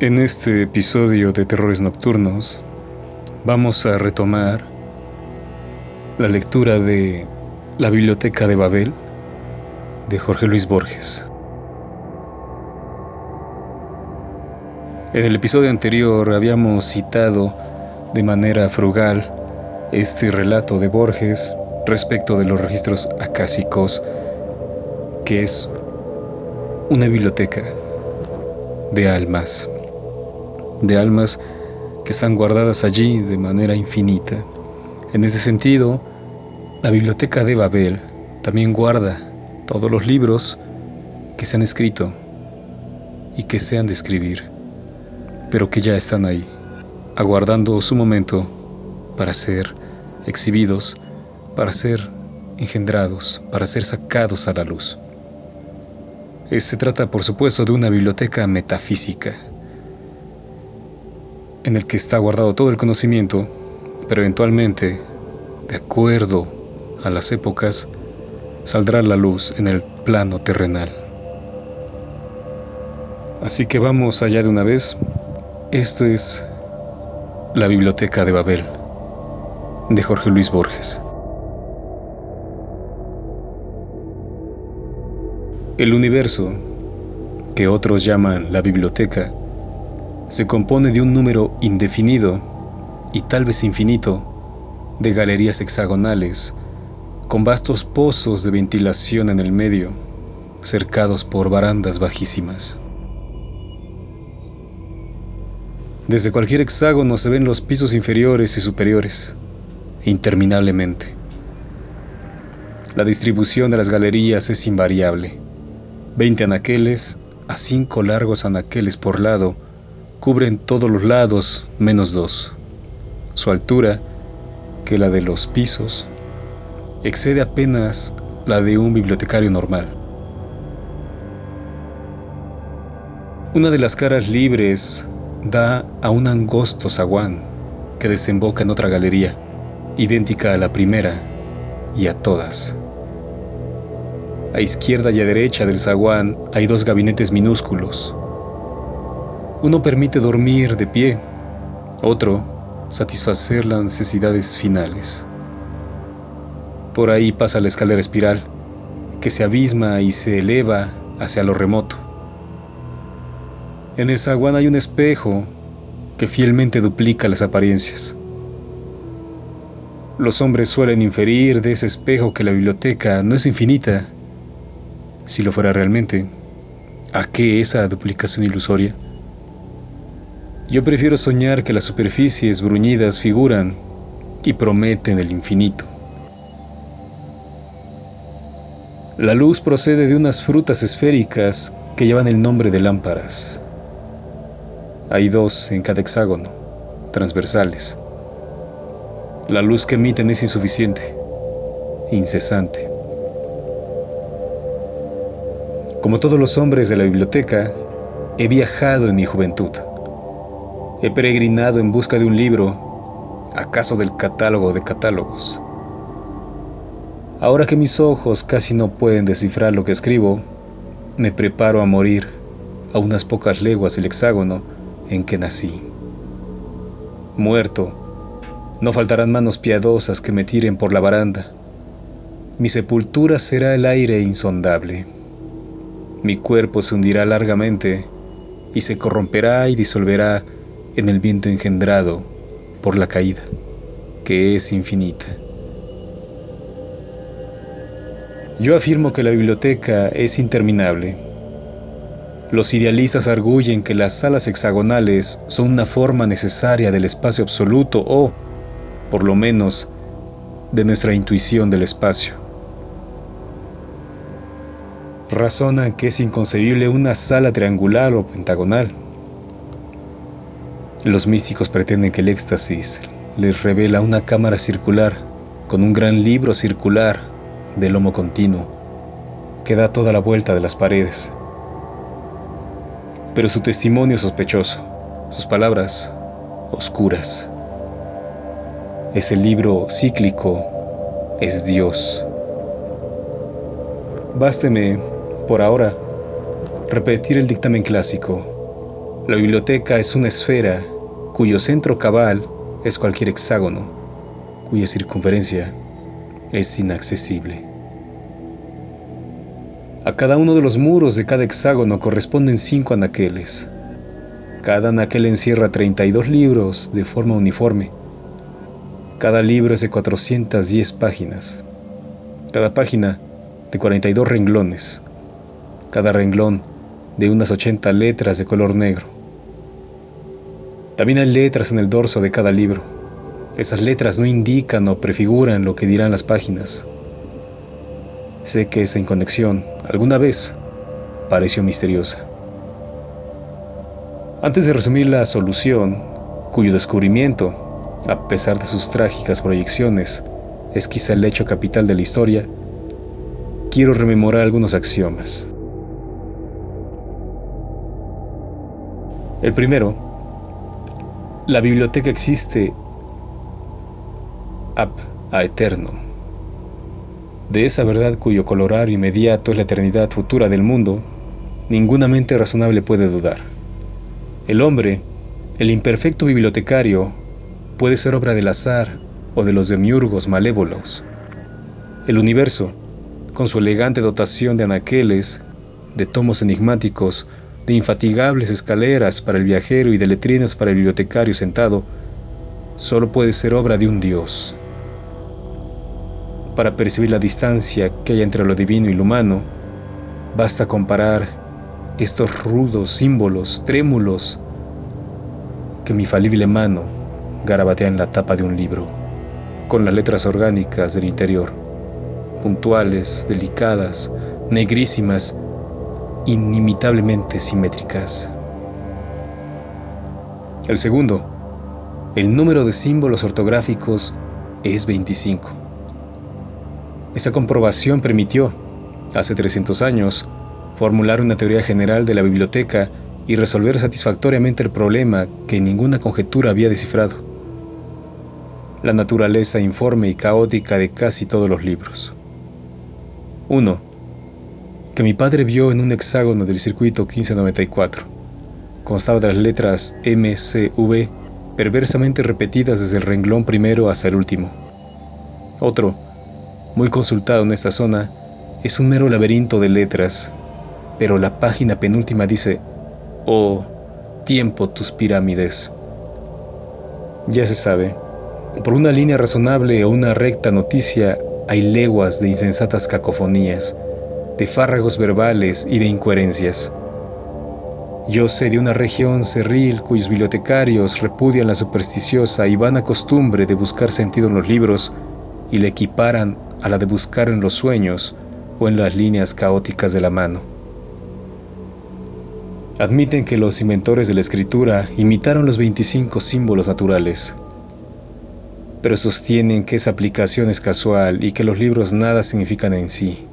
En este episodio de Terrores Nocturnos vamos a retomar la lectura de La Biblioteca de Babel de Jorge Luis Borges. En el episodio anterior habíamos citado de manera frugal este relato de Borges respecto de los registros acásicos, que es una biblioteca de almas de almas que están guardadas allí de manera infinita. En ese sentido, la biblioteca de Babel también guarda todos los libros que se han escrito y que se han de escribir, pero que ya están ahí, aguardando su momento para ser exhibidos, para ser engendrados, para ser sacados a la luz. Se trata, por supuesto, de una biblioteca metafísica, en el que está guardado todo el conocimiento, pero eventualmente, de acuerdo a las épocas, saldrá la luz en el plano terrenal. Así que vamos allá de una vez. Esto es la Biblioteca de Babel, de Jorge Luis Borges. El universo, que otros llaman la biblioteca, se compone de un número indefinido y tal vez infinito de galerías hexagonales con vastos pozos de ventilación en el medio, cercados por barandas bajísimas. Desde cualquier hexágono se ven los pisos inferiores y superiores, interminablemente. La distribución de las galerías es invariable. Veinte anaqueles a cinco largos anaqueles por lado, cubren todos los lados menos dos. Su altura, que la de los pisos, excede apenas la de un bibliotecario normal. Una de las caras libres da a un angosto zaguán que desemboca en otra galería, idéntica a la primera y a todas. A izquierda y a derecha del zaguán hay dos gabinetes minúsculos, uno permite dormir de pie, otro satisfacer las necesidades finales. Por ahí pasa la escalera espiral, que se abisma y se eleva hacia lo remoto. En el zaguán hay un espejo que fielmente duplica las apariencias. Los hombres suelen inferir de ese espejo que la biblioteca no es infinita. Si lo fuera realmente, ¿a qué esa duplicación ilusoria? Yo prefiero soñar que las superficies bruñidas figuran y prometen el infinito. La luz procede de unas frutas esféricas que llevan el nombre de lámparas. Hay dos en cada hexágono, transversales. La luz que emiten es insuficiente, incesante. Como todos los hombres de la biblioteca, he viajado en mi juventud. He peregrinado en busca de un libro, acaso del catálogo de catálogos. Ahora que mis ojos casi no pueden descifrar lo que escribo, me preparo a morir a unas pocas leguas del hexágono en que nací. Muerto, no faltarán manos piadosas que me tiren por la baranda. Mi sepultura será el aire insondable. Mi cuerpo se hundirá largamente y se corromperá y disolverá en el viento engendrado por la caída, que es infinita. Yo afirmo que la biblioteca es interminable. Los idealistas arguyen que las salas hexagonales son una forma necesaria del espacio absoluto o, por lo menos, de nuestra intuición del espacio. Razonan que es inconcebible una sala triangular o pentagonal los místicos pretenden que el éxtasis les revela una cámara circular con un gran libro circular de lomo continuo que da toda la vuelta de las paredes. Pero su testimonio es sospechoso, sus palabras oscuras. Ese libro cíclico es Dios. Básteme, por ahora, repetir el dictamen clásico La biblioteca es una esfera cuyo centro cabal es cualquier hexágono, cuya circunferencia es inaccesible. A cada uno de los muros de cada hexágono corresponden cinco anaqueles. Cada anaquel encierra 32 libros de forma uniforme. Cada libro es de 410 páginas. Cada página de 42 renglones. Cada renglón de unas 80 letras de color negro. También hay letras en el dorso de cada libro. Esas letras no indican o prefiguran lo que dirán las páginas. Sé que esa inconexión alguna vez pareció misteriosa. Antes de resumir la solución, cuyo descubrimiento, a pesar de sus trágicas proyecciones, es quizá el hecho capital de la historia, quiero rememorar algunos axiomas. El primero, la biblioteca existe ab a eterno de esa verdad cuyo colorar inmediato es la eternidad futura del mundo, ninguna mente razonable puede dudar. El hombre, el imperfecto bibliotecario, puede ser obra del azar o de los demiurgos malévolos. El universo, con su elegante dotación de anaqueles, de tomos enigmáticos, de infatigables escaleras para el viajero y de letrinas para el bibliotecario sentado, solo puede ser obra de un Dios. Para percibir la distancia que hay entre lo divino y lo humano, basta comparar estos rudos símbolos trémulos que mi falible mano garabatea en la tapa de un libro, con las letras orgánicas del interior, puntuales, delicadas, negrísimas, inimitablemente simétricas. El segundo, el número de símbolos ortográficos es 25. Esa comprobación permitió, hace 300 años, formular una teoría general de la biblioteca y resolver satisfactoriamente el problema que ninguna conjetura había descifrado. La naturaleza informe y caótica de casi todos los libros. 1. Que mi padre vio en un hexágono del circuito 1594. Constaba de las letras MCV perversamente repetidas desde el renglón primero hasta el último. Otro muy consultado en esta zona, es un mero laberinto de letras, pero la página penúltima dice, oh, tiempo tus pirámides. Ya se sabe, por una línea razonable o una recta noticia hay leguas de insensatas cacofonías, de fárragos verbales y de incoherencias. Yo sé de una región cerril cuyos bibliotecarios repudian la supersticiosa y vana costumbre de buscar sentido en los libros y le equiparan a la de buscar en los sueños o en las líneas caóticas de la mano. Admiten que los inventores de la escritura imitaron los 25 símbolos naturales, pero sostienen que esa aplicación es casual y que los libros nada significan en sí.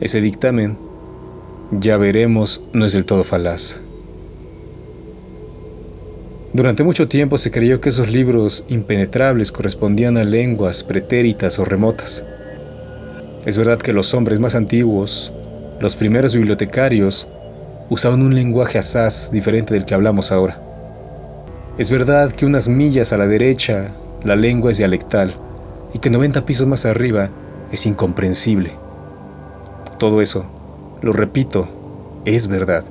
Ese dictamen, ya veremos, no es del todo falaz. Durante mucho tiempo se creyó que esos libros impenetrables correspondían a lenguas pretéritas o remotas. Es verdad que los hombres más antiguos, los primeros bibliotecarios, usaban un lenguaje asaz diferente del que hablamos ahora. Es verdad que unas millas a la derecha la lengua es dialectal y que 90 pisos más arriba es incomprensible. Todo eso, lo repito, es verdad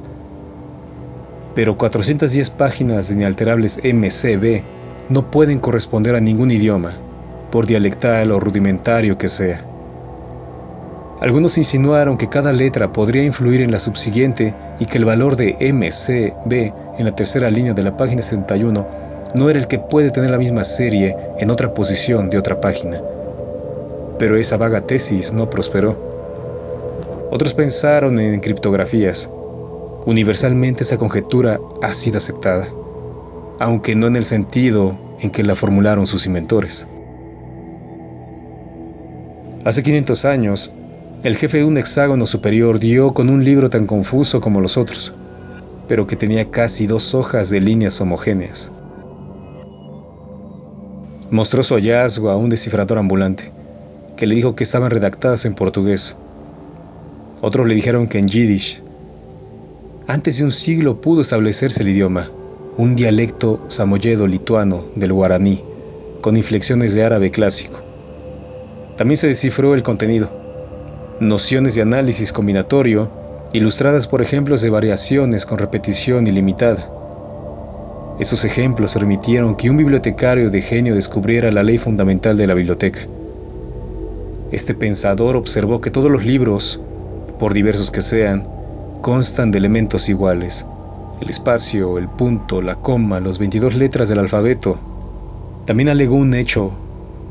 pero 410 páginas de inalterables MCB no pueden corresponder a ningún idioma, por dialectal o rudimentario que sea. Algunos insinuaron que cada letra podría influir en la subsiguiente y que el valor de MCB en la tercera línea de la página 61 no era el que puede tener la misma serie en otra posición de otra página. Pero esa vaga tesis no prosperó. Otros pensaron en criptografías, Universalmente esa conjetura ha sido aceptada, aunque no en el sentido en que la formularon sus inventores. Hace 500 años, el jefe de un hexágono superior dio con un libro tan confuso como los otros, pero que tenía casi dos hojas de líneas homogéneas. Mostró su hallazgo a un descifrador ambulante, que le dijo que estaban redactadas en portugués. Otros le dijeron que en yiddish, Antes de un siglo pudo establecerse el idioma, un dialecto samoyedo-lituano del guaraní, con inflexiones de árabe clásico. También se descifró el contenido, nociones de análisis combinatorio, ilustradas por ejemplos de variaciones con repetición ilimitada. Esos ejemplos permitieron que un bibliotecario de genio descubriera la ley fundamental de la biblioteca. Este pensador observó que todos los libros, por diversos que sean, constan de elementos iguales. El espacio, el punto, la coma, las 22 letras del alfabeto. También alegó un hecho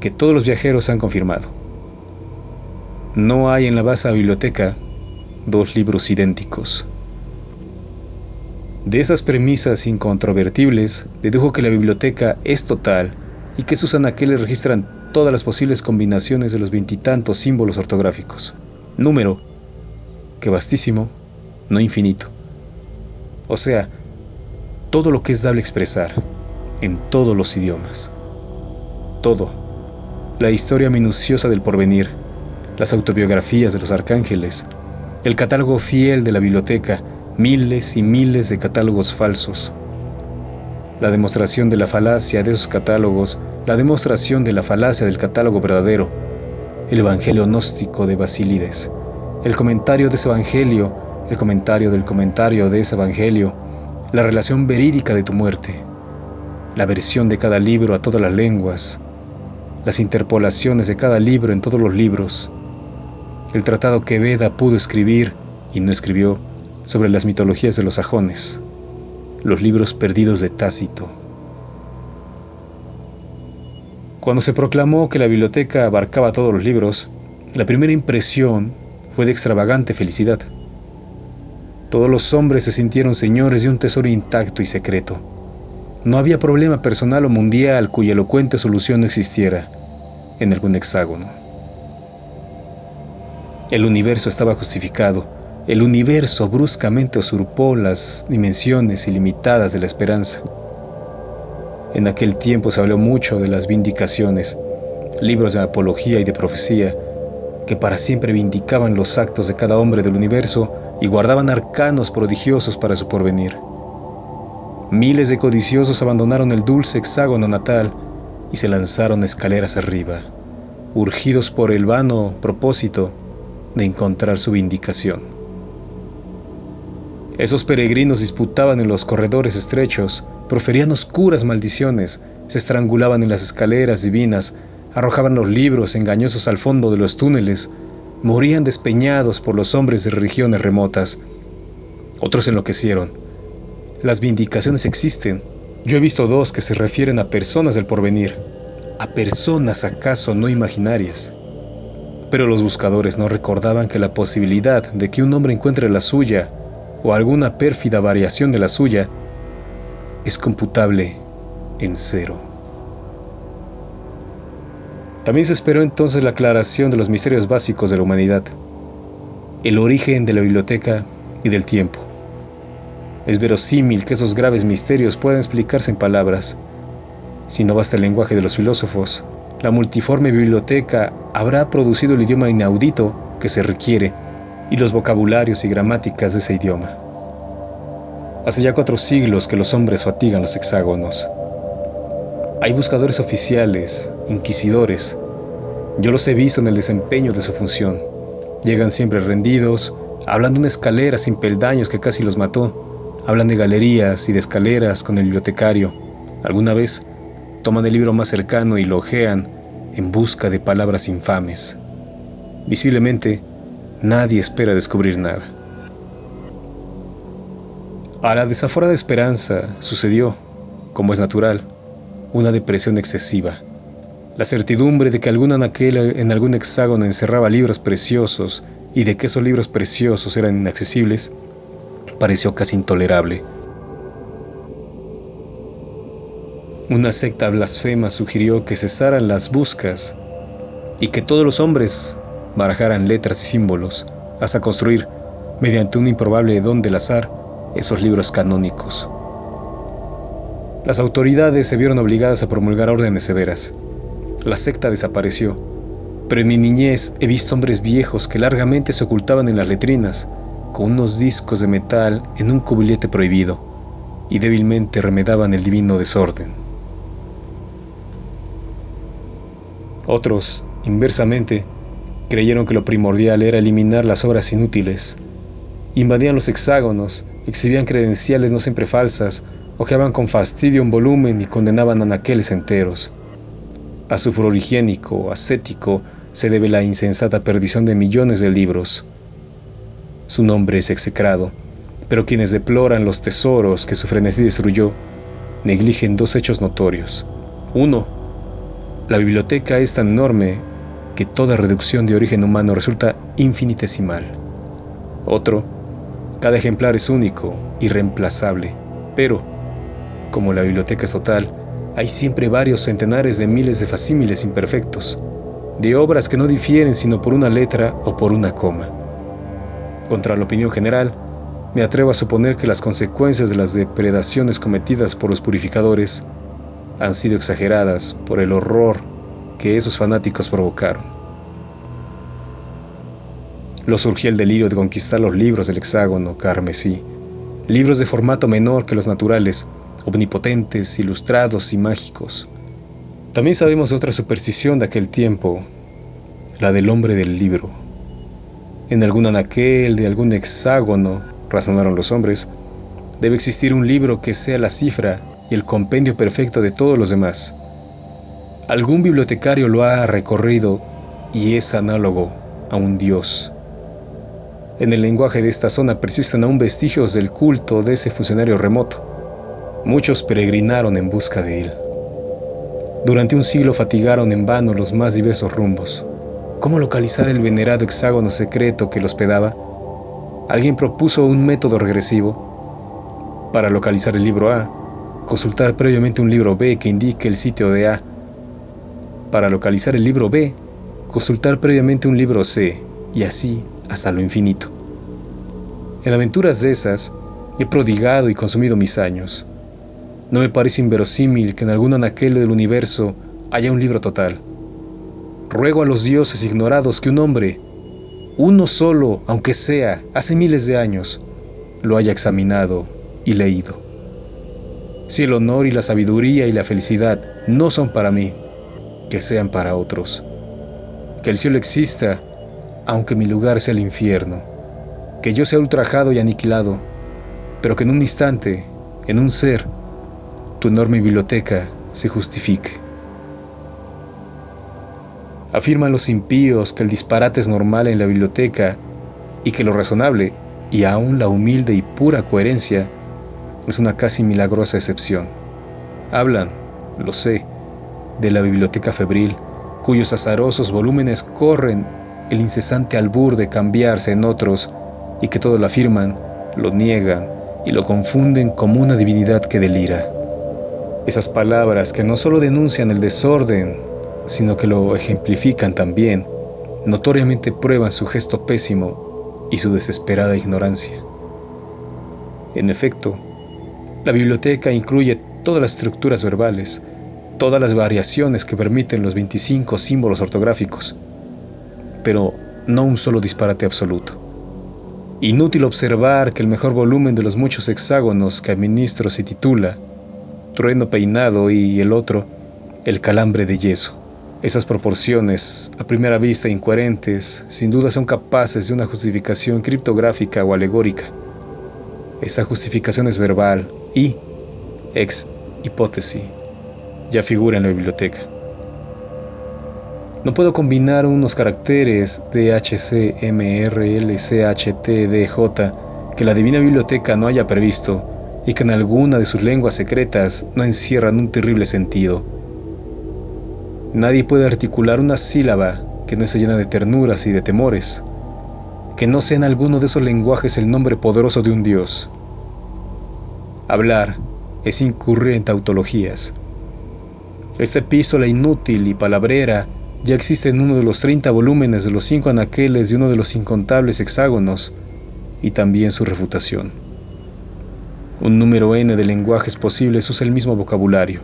que todos los viajeros han confirmado. No hay en la vasta biblioteca dos libros idénticos. De esas premisas incontrovertibles, dedujo que la biblioteca es total y que sus anaqueles registran todas las posibles combinaciones de los veintitantos símbolos ortográficos. Número, que vastísimo, no infinito. O sea, todo lo que es dable expresar, en todos los idiomas. Todo. La historia minuciosa del porvenir, las autobiografías de los arcángeles, el catálogo fiel de la biblioteca, miles y miles de catálogos falsos. La demostración de la falacia de esos catálogos, la demostración de la falacia del catálogo verdadero, el Evangelio gnóstico de Basílides, el comentario de ese Evangelio, el comentario del comentario de ese Evangelio, la relación verídica de tu muerte, la versión de cada libro a todas las lenguas, las interpolaciones de cada libro en todos los libros, el tratado que Veda pudo escribir y no escribió sobre las mitologías de los sajones, los libros perdidos de Tácito. Cuando se proclamó que la biblioteca abarcaba todos los libros, la primera impresión fue de extravagante felicidad. Todos los hombres se sintieron señores de un tesoro intacto y secreto. No había problema personal o mundial cuya elocuente solución no existiera en algún hexágono. El universo estaba justificado. El universo bruscamente usurpó las dimensiones ilimitadas de la esperanza. En aquel tiempo se habló mucho de las vindicaciones, libros de apología y de profecía, que para siempre vindicaban los actos de cada hombre del universo y guardaban arcanos prodigiosos para su porvenir. Miles de codiciosos abandonaron el dulce hexágono natal y se lanzaron escaleras arriba, urgidos por el vano propósito de encontrar su vindicación. Esos peregrinos disputaban en los corredores estrechos, proferían oscuras maldiciones, se estrangulaban en las escaleras divinas, arrojaban los libros engañosos al fondo de los túneles, morían despeñados por los hombres de regiones remotas. Otros enloquecieron. Las vindicaciones existen. Yo he visto dos que se refieren a personas del porvenir, a personas acaso no imaginarias. Pero los buscadores no recordaban que la posibilidad de que un hombre encuentre la suya o alguna pérfida variación de la suya es computable en cero. También se esperó entonces la aclaración de los misterios básicos de la humanidad, el origen de la biblioteca y del tiempo. Es verosímil que esos graves misterios puedan explicarse en palabras, si no basta el lenguaje de los filósofos, la multiforme biblioteca habrá producido el idioma inaudito que se requiere y los vocabularios y gramáticas de ese idioma. Hace ya cuatro siglos que los hombres fatigan los hexágonos. Hay buscadores oficiales, inquisidores. Yo los he visto en el desempeño de su función. Llegan siempre rendidos, hablan de una escalera sin peldaños que casi los mató. Hablan de galerías y de escaleras con el bibliotecario. Alguna vez toman el libro más cercano y lo ojean en busca de palabras infames. Visiblemente, nadie espera descubrir nada. A la desaforada esperanza sucedió, como es natural, una depresión excesiva. La certidumbre de que algún anaquel en algún hexágono encerraba libros preciosos y de que esos libros preciosos eran inaccesibles pareció casi intolerable. Una secta blasfema sugirió que cesaran las buscas y que todos los hombres barajaran letras y símbolos hasta construir, mediante un improbable don del azar, esos libros canónicos. Las autoridades se vieron obligadas a promulgar órdenes severas. La secta desapareció, pero en mi niñez he visto hombres viejos que largamente se ocultaban en las letrinas, con unos discos de metal en un cubilete prohibido y débilmente remedaban el divino desorden. Otros, inversamente, creyeron que lo primordial era eliminar las obras inútiles. Invadían los hexágonos, exhibían credenciales no siempre falsas, ojeaban con fastidio un volumen y condenaban anaqueles enteros. A su furor higiénico, ascético, se debe la insensata perdición de millones de libros. Su nombre es execrado, pero quienes deploran los tesoros que su frenesí destruyó, negligen dos hechos notorios. Uno, la biblioteca es tan enorme que toda reducción de origen humano resulta infinitesimal. Otro, cada ejemplar es único, irreemplazable, pero, como la biblioteca es total, hay siempre varios centenares de miles de facímiles imperfectos, de obras que no difieren sino por una letra o por una coma. Contra la opinión general, me atrevo a suponer que las consecuencias de las depredaciones cometidas por los purificadores han sido exageradas por el horror que esos fanáticos provocaron. Lo surgió el delirio de conquistar los libros del hexágono carmesí, libros de formato menor que los naturales, omnipotentes, ilustrados y mágicos. También sabemos de otra superstición de aquel tiempo, la del hombre del libro. En algún anaquel de algún hexágono, razonaron los hombres, debe existir un libro que sea la cifra y el compendio perfecto de todos los demás. Algún bibliotecario lo ha recorrido y es análogo a un dios. En el lenguaje de esta zona persisten aún vestigios del culto de ese funcionario remoto. Muchos peregrinaron en busca de él. Durante un siglo fatigaron en vano los más diversos rumbos. ¿Cómo localizar el venerado hexágono secreto que lo hospedaba? Alguien propuso un método regresivo. Para localizar el libro A, consultar previamente un libro B que indique el sitio de A. Para localizar el libro B, consultar previamente un libro C, y así hasta lo infinito. En aventuras de esas, he prodigado y consumido mis años. No me parece inverosímil que en algún anaquel del universo haya un libro total. Ruego a los dioses ignorados que un hombre, uno solo, aunque sea, hace miles de años, lo haya examinado y leído. Si el honor y la sabiduría y la felicidad no son para mí, que sean para otros. Que el cielo exista, aunque mi lugar sea el infierno. Que yo sea ultrajado y aniquilado, pero que en un instante, en un ser, tu enorme biblioteca se justifique. Afirman los impíos que el disparate es normal en la biblioteca y que lo razonable, y aún la humilde y pura coherencia, es una casi milagrosa excepción. Hablan, lo sé, de la biblioteca febril, cuyos azarosos volúmenes corren el incesante albur de cambiarse en otros y que todo lo afirman, lo niegan y lo confunden como una divinidad que delira. Esas palabras que no solo denuncian el desorden sino que lo ejemplifican también, notoriamente prueban su gesto pésimo y su desesperada ignorancia. En efecto, la biblioteca incluye todas las estructuras verbales, todas las variaciones que permiten los 25 símbolos ortográficos, pero no un solo disparate absoluto. Inútil observar que el mejor volumen de los muchos hexágonos que administro se titula Trueno peinado y el otro El calambre de yeso. Esas proporciones, a primera vista incoherentes, sin duda son capaces de una justificación criptográfica o alegórica. Esa justificación es verbal y, ex hipótesis, ya figura en la biblioteca. No puedo combinar unos caracteres DHC, que la Divina Biblioteca no haya previsto y que en alguna de sus lenguas secretas no encierran un terrible sentido Nadie puede articular una sílaba que no esté llena de ternuras y de temores, que no sea en alguno de esos lenguajes el nombre poderoso de un Dios. Hablar es incurrir en tautologías. Esta epístola inútil y palabrera ya existe en uno de los 30 volúmenes de los cinco anaqueles de uno de los incontables hexágonos y también su refutación. Un número n de lenguajes posibles usa el mismo vocabulario.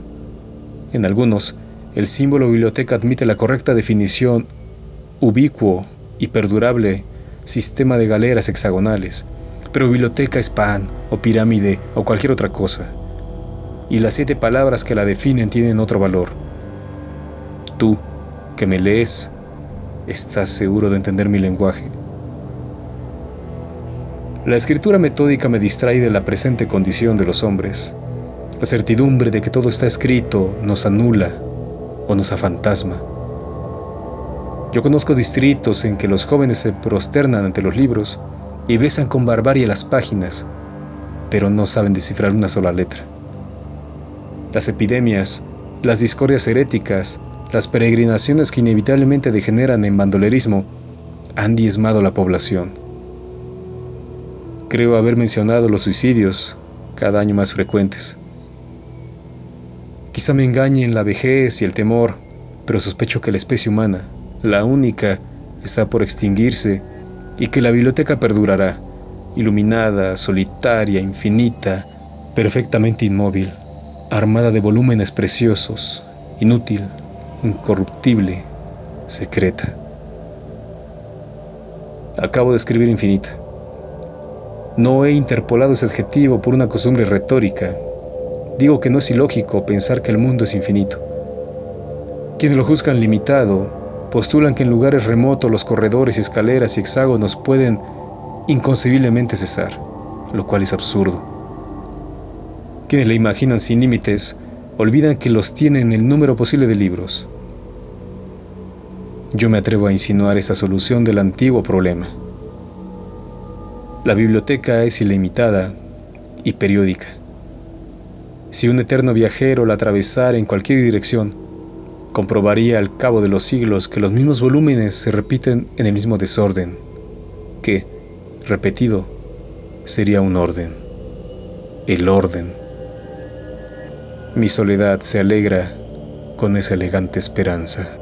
En algunos, el símbolo biblioteca admite la correcta definición ubicuo y perdurable sistema de galeras hexagonales, pero biblioteca es pan, o pirámide, o cualquier otra cosa. Y las siete palabras que la definen tienen otro valor. Tú, que me lees, estás seguro de entender mi lenguaje. La escritura metódica me distrae de la presente condición de los hombres. La certidumbre de que todo está escrito nos anula o nos afantasma. Yo conozco distritos en que los jóvenes se prosternan ante los libros y besan con barbarie las páginas, pero no saben descifrar una sola letra. Las epidemias, las discordias heréticas, las peregrinaciones que inevitablemente degeneran en bandolerismo han diezmado la población. Creo haber mencionado los suicidios, cada año más frecuentes. Quizá me engañen la vejez y el temor, pero sospecho que la especie humana, la única, está por extinguirse y que la biblioteca perdurará, iluminada, solitaria, infinita, perfectamente inmóvil, armada de volúmenes preciosos, inútil, incorruptible, secreta. Acabo de escribir infinita. No he interpolado ese adjetivo por una costumbre retórica. Digo que no es ilógico pensar que el mundo es infinito. Quienes lo juzgan limitado postulan que en lugares remotos los corredores, escaleras y hexágonos pueden inconcebiblemente cesar, lo cual es absurdo. Quienes la imaginan sin límites olvidan que los tienen el número posible de libros. Yo me atrevo a insinuar esa solución del antiguo problema. La biblioteca es ilimitada y periódica. Si un eterno viajero la atravesara en cualquier dirección, comprobaría al cabo de los siglos que los mismos volúmenes se repiten en el mismo desorden, que, repetido, sería un orden, el orden. Mi soledad se alegra con esa elegante esperanza.